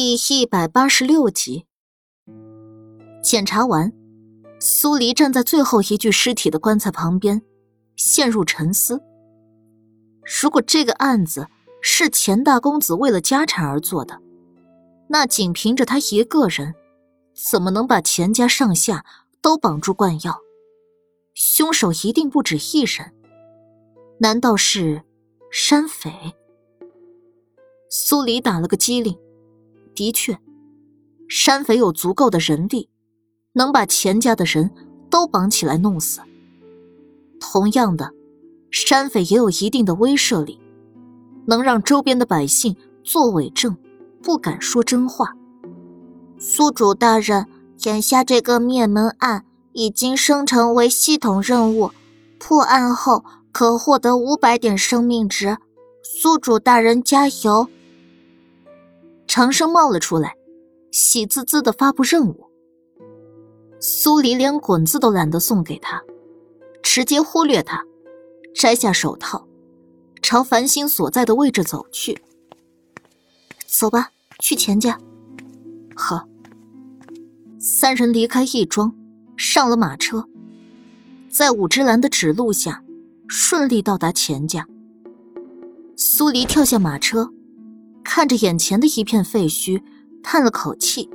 第一百八十六集，检查完，苏黎站在最后一具尸体的棺材旁边，陷入沉思。如果这个案子是钱大公子为了家产而做的，那仅凭着他一个人，怎么能把钱家上下都绑住灌药？凶手一定不止一人，难道是山匪？苏黎打了个机灵。的确，山匪有足够的人力，能把钱家的人都绑起来弄死。同样的，山匪也有一定的威慑力，能让周边的百姓做伪证，不敢说真话。宿主大人，眼下这个灭门案已经升成为系统任务，破案后可获得五百点生命值。宿主大人加油！长生冒了出来，喜滋滋的发布任务。苏黎连滚子都懒得送给他，直接忽略他，摘下手套，朝繁星所在的位置走去。走吧，去钱家。好。三人离开义庄，上了马车，在武之兰的指路下，顺利到达钱家。苏黎跳下马车。看着眼前的一片废墟，叹了口气。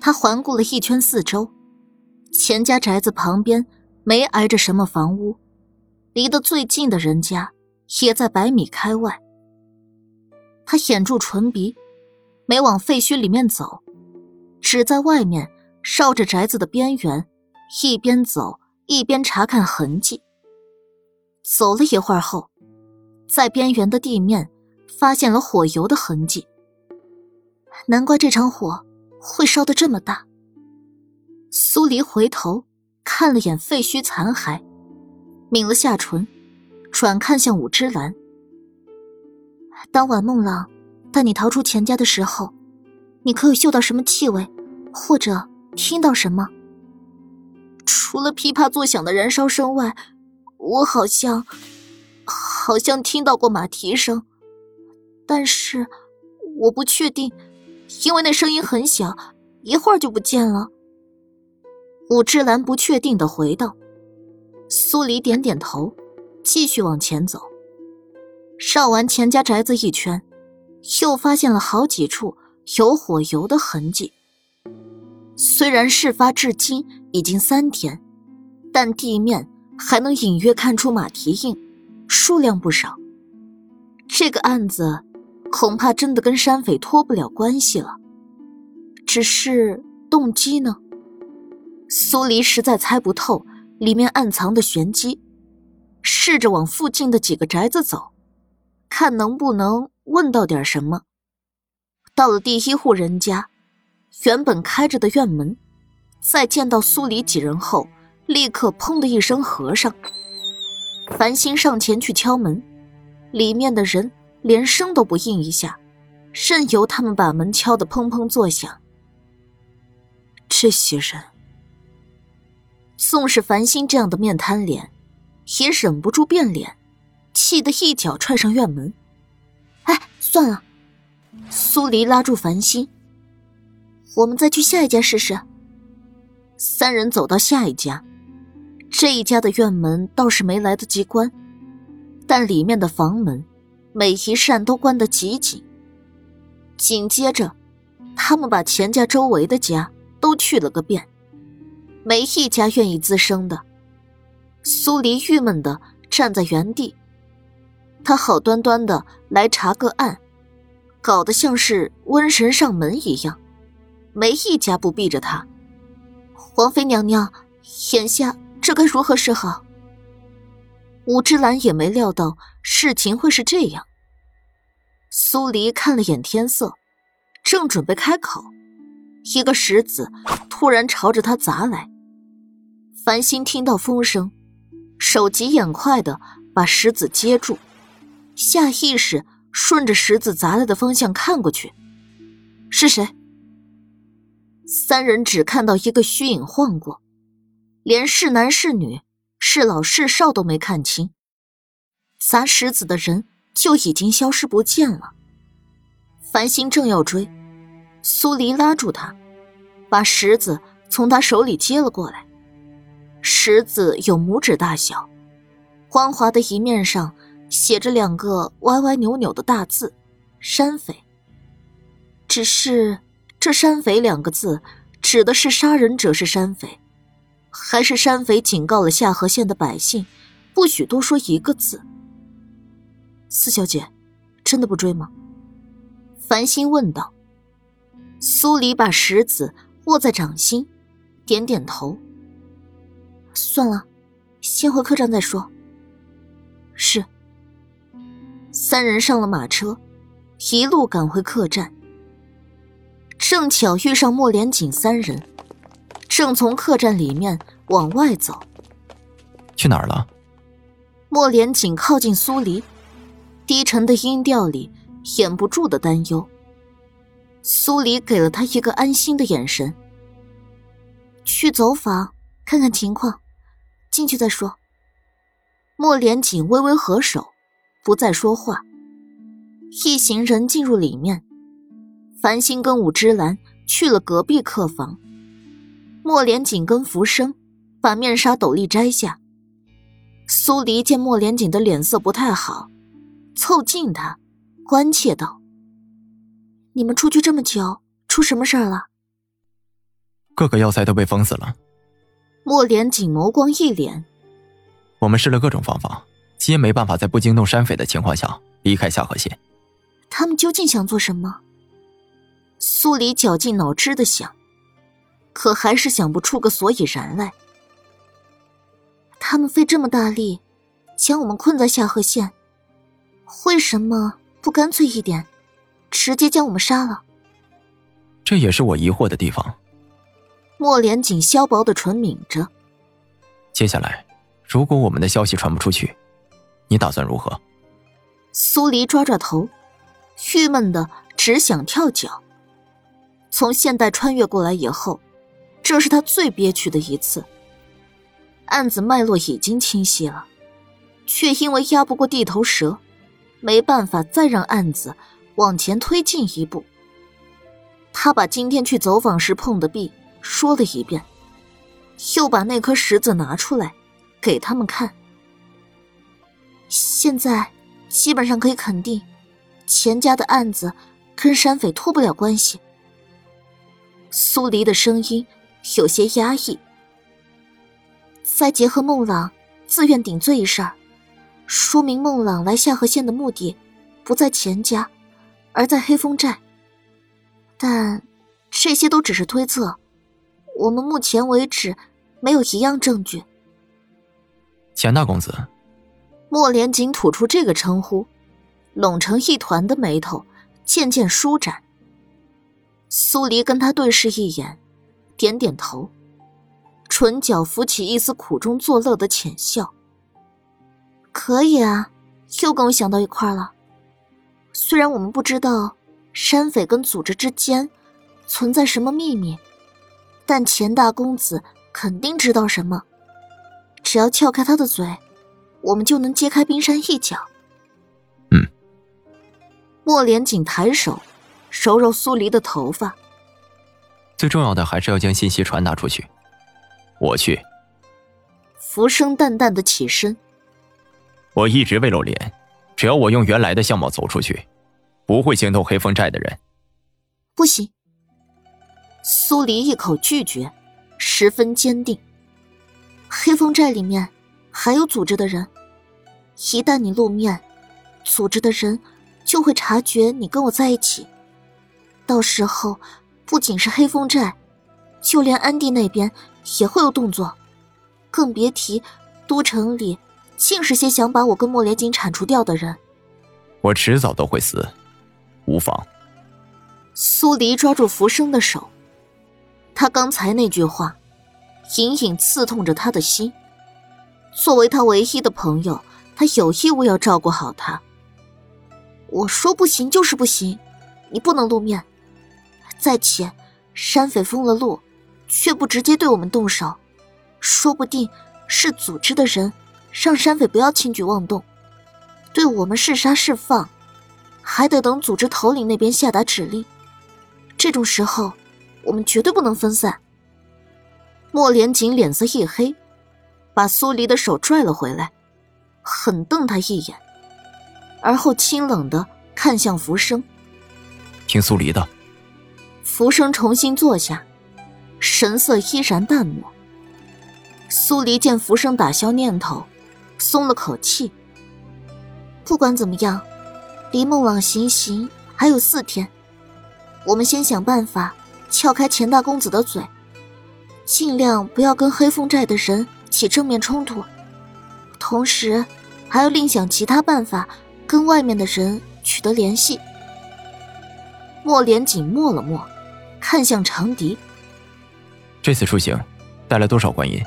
他环顾了一圈四周，钱家宅子旁边没挨着什么房屋，离得最近的人家也在百米开外。他掩住唇鼻，没往废墟里面走，只在外面绕着宅子的边缘，一边走一边查看痕迹。走了一会儿后，在边缘的地面。发现了火油的痕迹，难怪这场火会烧得这么大。苏黎回头看了眼废墟残骸，抿了下唇，转看向武之兰。当晚孟浪带你逃出钱家的时候，你可有嗅到什么气味，或者听到什么？除了噼啪作响的燃烧声外，我好像好像听到过马蹄声。但是我不确定，因为那声音很小，一会儿就不见了。武志兰不确定的回道。苏黎点点头，继续往前走。绕完钱家宅子一圈，又发现了好几处有火油的痕迹。虽然事发至今已经三天，但地面还能隐约看出马蹄印，数量不少。这个案子。恐怕真的跟山匪脱不了关系了，只是动机呢？苏黎实在猜不透里面暗藏的玄机，试着往附近的几个宅子走，看能不能问到点什么。到了第一户人家，原本开着的院门，在见到苏黎几人后，立刻砰的一声合上。繁星上前去敲门，里面的人。连声都不应一下，任由他们把门敲得砰砰作响。这些人，纵是繁星这样的面瘫脸，也忍不住变脸，气得一脚踹上院门。哎，算了，苏黎拉住繁星，我们再去下一家试试。三人走到下一家，这一家的院门倒是没来得及关，但里面的房门。每一扇都关得极紧。紧接着，他们把钱家周围的家都去了个遍，没一家愿意滋生的。苏黎郁闷的站在原地，他好端端的来查个案，搞得像是瘟神上门一样，没一家不避着他。皇妃娘娘，眼下这该如何是好？武之兰也没料到事情会是这样。苏黎看了眼天色，正准备开口，一个石子突然朝着他砸来。繁星听到风声，手疾眼快的把石子接住，下意识顺着石子砸来的方向看过去，是谁？三人只看到一个虚影晃过，连是男是女、是老是少都没看清。砸石子的人。就已经消失不见了。繁星正要追，苏黎拉住他，把石子从他手里接了过来。石子有拇指大小，光滑的一面上写着两个歪歪扭扭的大字“山匪”。只是这“山匪”两个字，指的是杀人者是山匪，还是山匪警告了下河县的百姓，不许多说一个字？四小姐，真的不追吗？繁星问道。苏黎把石子握在掌心，点点头。算了，先回客栈再说。是。三人上了马车，一路赶回客栈。正巧遇上莫连锦三人，正从客栈里面往外走。去哪儿了？莫连锦靠近苏黎，低沉的音调里掩不住的担忧。苏黎给了他一个安心的眼神。去走访看看情况。进去再说。莫连锦微微合手，不再说话。一行人进入里面，繁星跟武之兰去了隔壁客房。莫连锦跟浮生把面纱斗笠摘下。苏黎见莫连锦的脸色不太好，凑近他，关切道：“你们出去这么久，出什么事儿了？”各个要塞都被封死了。莫连锦眸光一敛，我们试了各种方法，皆没办法在不惊动山匪的情况下离开下河县。他们究竟想做什么？苏黎绞尽脑汁的想，可还是想不出个所以然来。他们费这么大力将我们困在下河县，为什么不干脆一点，直接将我们杀了？这也是我疑惑的地方。莫连锦削薄的唇抿着。接下来，如果我们的消息传不出去，你打算如何？苏黎抓抓头，郁闷的只想跳脚。从现代穿越过来以后，这是他最憋屈的一次。案子脉络已经清晰了，却因为压不过地头蛇，没办法再让案子往前推进一步。他把今天去走访时碰的壁。说了一遍，又把那颗石子拿出来，给他们看。现在基本上可以肯定，钱家的案子跟山匪脱不了关系。苏黎的声音有些压抑。再结合孟朗自愿顶罪一事儿，说明孟朗来下河县的目的不在钱家，而在黑风寨。但这些都只是推测。我们目前为止没有一样证据。钱大公子，莫连锦吐出这个称呼，拢成一团的眉头渐渐舒展。苏黎跟他对视一眼，点点头，唇角浮起一丝苦中作乐的浅笑。可以啊，又跟我想到一块了。虽然我们不知道山匪跟组织之间存在什么秘密。但钱大公子肯定知道什么，只要撬开他的嘴，我们就能揭开冰山一角。嗯。莫连锦抬手揉揉苏黎的头发。最重要的还是要将信息传达出去。我去。浮生淡淡的起身。我一直未露脸，只要我用原来的相貌走出去，不会惊动黑风寨的人。不行。苏黎一口拒绝，十分坚定。黑风寨里面还有组织的人，一旦你露面，组织的人就会察觉你跟我在一起。到时候，不仅是黑风寨，就连安地那边也会有动作，更别提都城里尽是些想把我跟莫连锦铲除掉的人。我迟早都会死，无妨。苏黎抓住浮生的手。他刚才那句话，隐隐刺痛着他的心。作为他唯一的朋友，他有义务要照顾好他。我说不行就是不行，你不能露面。再且，山匪封了路，却不直接对我们动手，说不定是组织的人让山匪不要轻举妄动，对我们是杀是放，还得等组织头领那边下达指令。这种时候，我们绝对不能分散。莫连锦脸色一黑，把苏黎的手拽了回来，狠瞪他一眼，而后清冷的看向浮生：“听苏黎的。”浮生重新坐下，神色依然淡漠。苏黎见浮生打消念头，松了口气。不管怎么样，离孟网行刑还有四天，我们先想办法撬开钱大公子的嘴。尽量不要跟黑风寨的人起正面冲突，同时还要另想其他办法跟外面的人取得联系。莫连锦默了默，看向长笛：“这次出行带来多少官银？”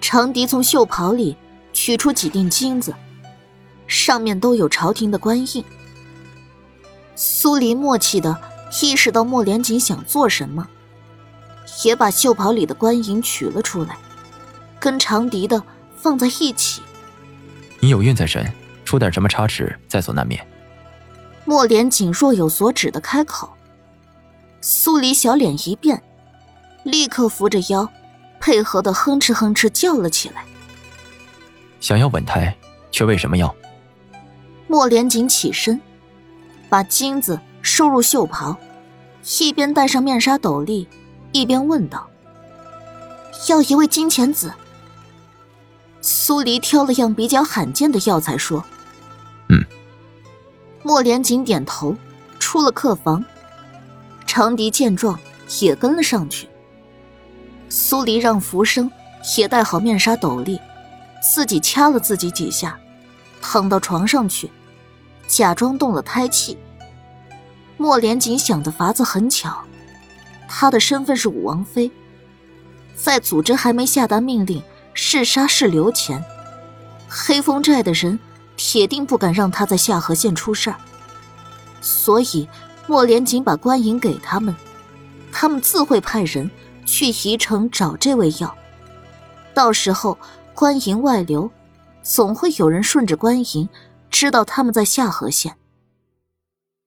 长笛从袖袍里取出几锭金子，上面都有朝廷的官印。苏黎默契的意识到莫连锦想做什么。也把袖袍里的官银取了出来，跟长笛的放在一起。你有孕在身，出点什么差池在所难免。莫连锦若有所指的开口。苏黎小脸一变，立刻扶着腰，配合的哼哧哼哧叫了起来。想要稳胎，却为什么要？莫连锦起身，把金子收入袖袍，一边戴上面纱斗笠。一边问道：“要一位金钱子。”苏黎挑了样比较罕见的药材说：“嗯。”莫连锦点头，出了客房。长笛见状也跟了上去。苏黎让浮生也戴好面纱斗笠，自己掐了自己几下，躺到床上去，假装动了胎气。莫连锦想的法子很巧。他的身份是武王妃，在组织还没下达命令是杀是留前，黑风寨的人铁定不敢让他在下河县出事儿。所以莫连锦把官银给他们，他们自会派人去宜城找这味药。到时候官银外流，总会有人顺着官银知道他们在下河县。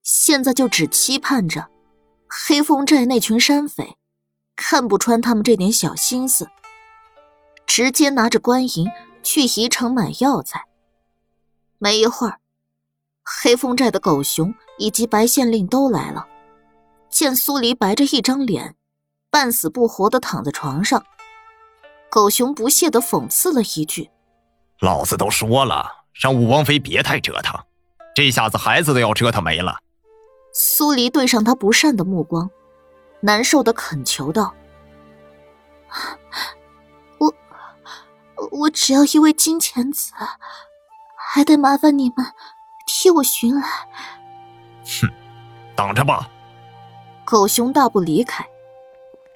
现在就只期盼着。黑风寨那群山匪看不穿他们这点小心思，直接拿着官银去宜城买药材。没一会儿，黑风寨的狗熊以及白县令都来了。见苏黎白着一张脸，半死不活的躺在床上，狗熊不屑的讽刺了一句：“老子都说了，让武王妃别太折腾，这下子孩子都要折腾没了。”苏黎对上他不善的目光，难受的恳求道：“我，我只要一位金钱子，还得麻烦你们替我寻来。”哼，等着吧。狗熊大步离开，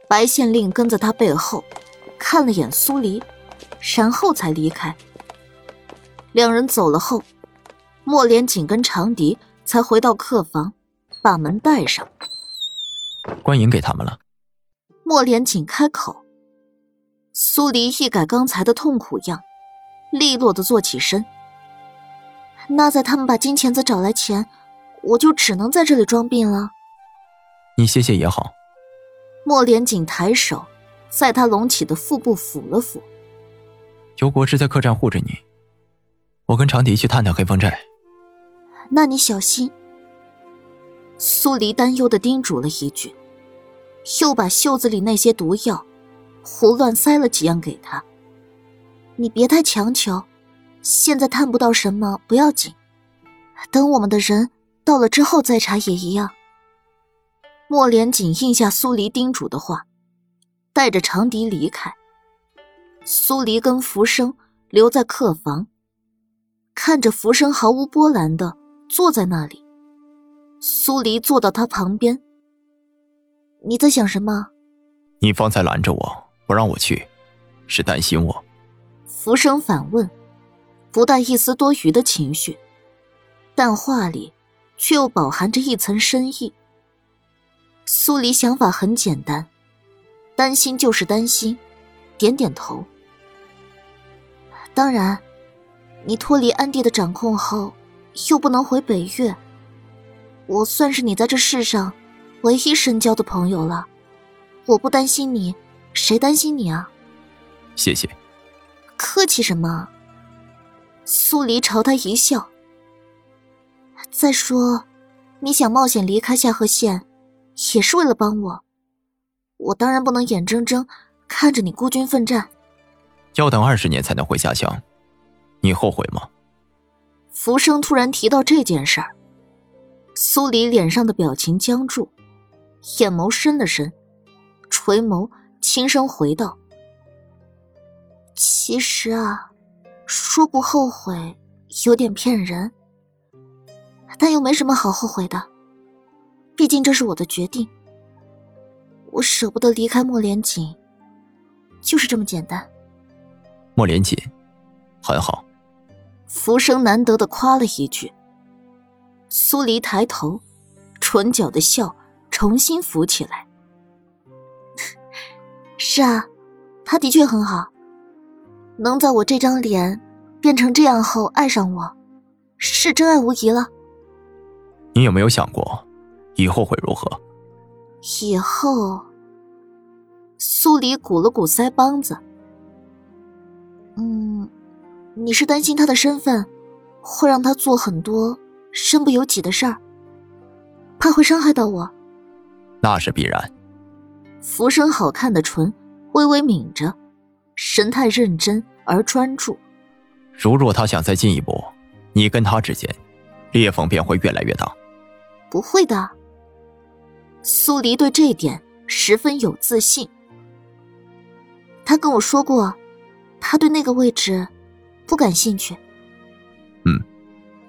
白县令跟在他背后，看了眼苏黎，然后才离开。两人走了后，莫莲紧跟长笛才回到客房。把门带上，官银给他们了。莫莲锦开口，苏黎一改刚才的痛苦样，利落的坐起身。那在他们把金钳子找来前，我就只能在这里装病了。你歇歇也好。莫连锦抬手，在他隆起的腹部抚了抚。尤国师在客栈护着你，我跟长笛去探探黑风寨。那你小心。苏黎担忧的叮嘱了一句，又把袖子里那些毒药胡乱塞了几样给他。你别太强求，现在探不到什么不要紧，等我们的人到了之后再查也一样。莫莲锦应下苏黎叮嘱的话，带着长笛离开。苏黎跟浮生留在客房，看着浮生毫无波澜的坐在那里。苏黎坐到他旁边。你在想什么？你方才拦着我，不让我去，是担心我？浮生反问，不带一丝多余的情绪，但话里却又饱含着一层深意。苏黎想法很简单，担心就是担心，点点头。当然，你脱离安帝的掌控后，又不能回北岳。我算是你在这世上唯一深交的朋友了。我不担心你，谁担心你啊？谢谢。客气什么？苏黎朝他一笑。再说，你想冒险离开夏河县，也是为了帮我。我当然不能眼睁睁看着你孤军奋战。要等二十年才能回家乡，你后悔吗？浮生突然提到这件事儿，苏黎脸上的表情僵住，眼眸深了深，垂眸轻声回道：“其实啊，说不后悔有点骗人，但又没什么好后悔的，毕竟这是我的决定。我舍不得离开莫连锦，就是这么简单。”莫连锦，很好。浮生难得的夸了一句。苏黎抬头，唇角的笑重新浮起来。是啊，他的确很好。能在我这张脸变成这样后爱上我，是真爱无疑了。你有没有想过，以后会如何？以后，苏黎鼓了鼓腮帮子。嗯。你是担心他的身份会让他做很多身不由己的事儿，怕会伤害到我。那是必然。浮生好看的唇微微抿着，神态认真而专注。如若他想再进一步，你跟他之间裂缝便会越来越大。不会的。苏黎对这一点十分有自信。他跟我说过，他对那个位置。不感兴趣。嗯，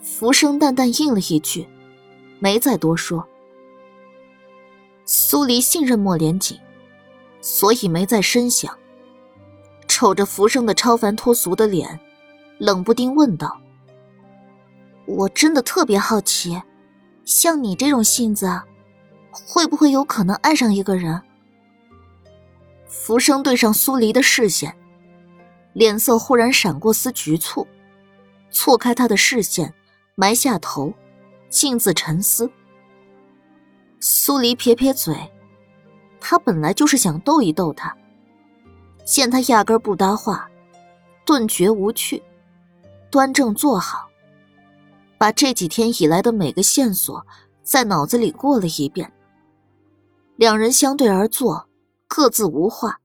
浮生淡淡应了一句，没再多说。苏黎信任莫连锦，所以没再深想。瞅着浮生的超凡脱俗的脸，冷不丁问道：“我真的特别好奇，像你这种性子，会不会有可能爱上一个人？”浮生对上苏黎的视线。脸色忽然闪过丝局促，错开他的视线，埋下头，径自沉思。苏黎撇撇嘴，他本来就是想逗一逗他，见他压根不搭话，顿觉无趣，端正坐好，把这几天以来的每个线索在脑子里过了一遍。两人相对而坐，各自无话。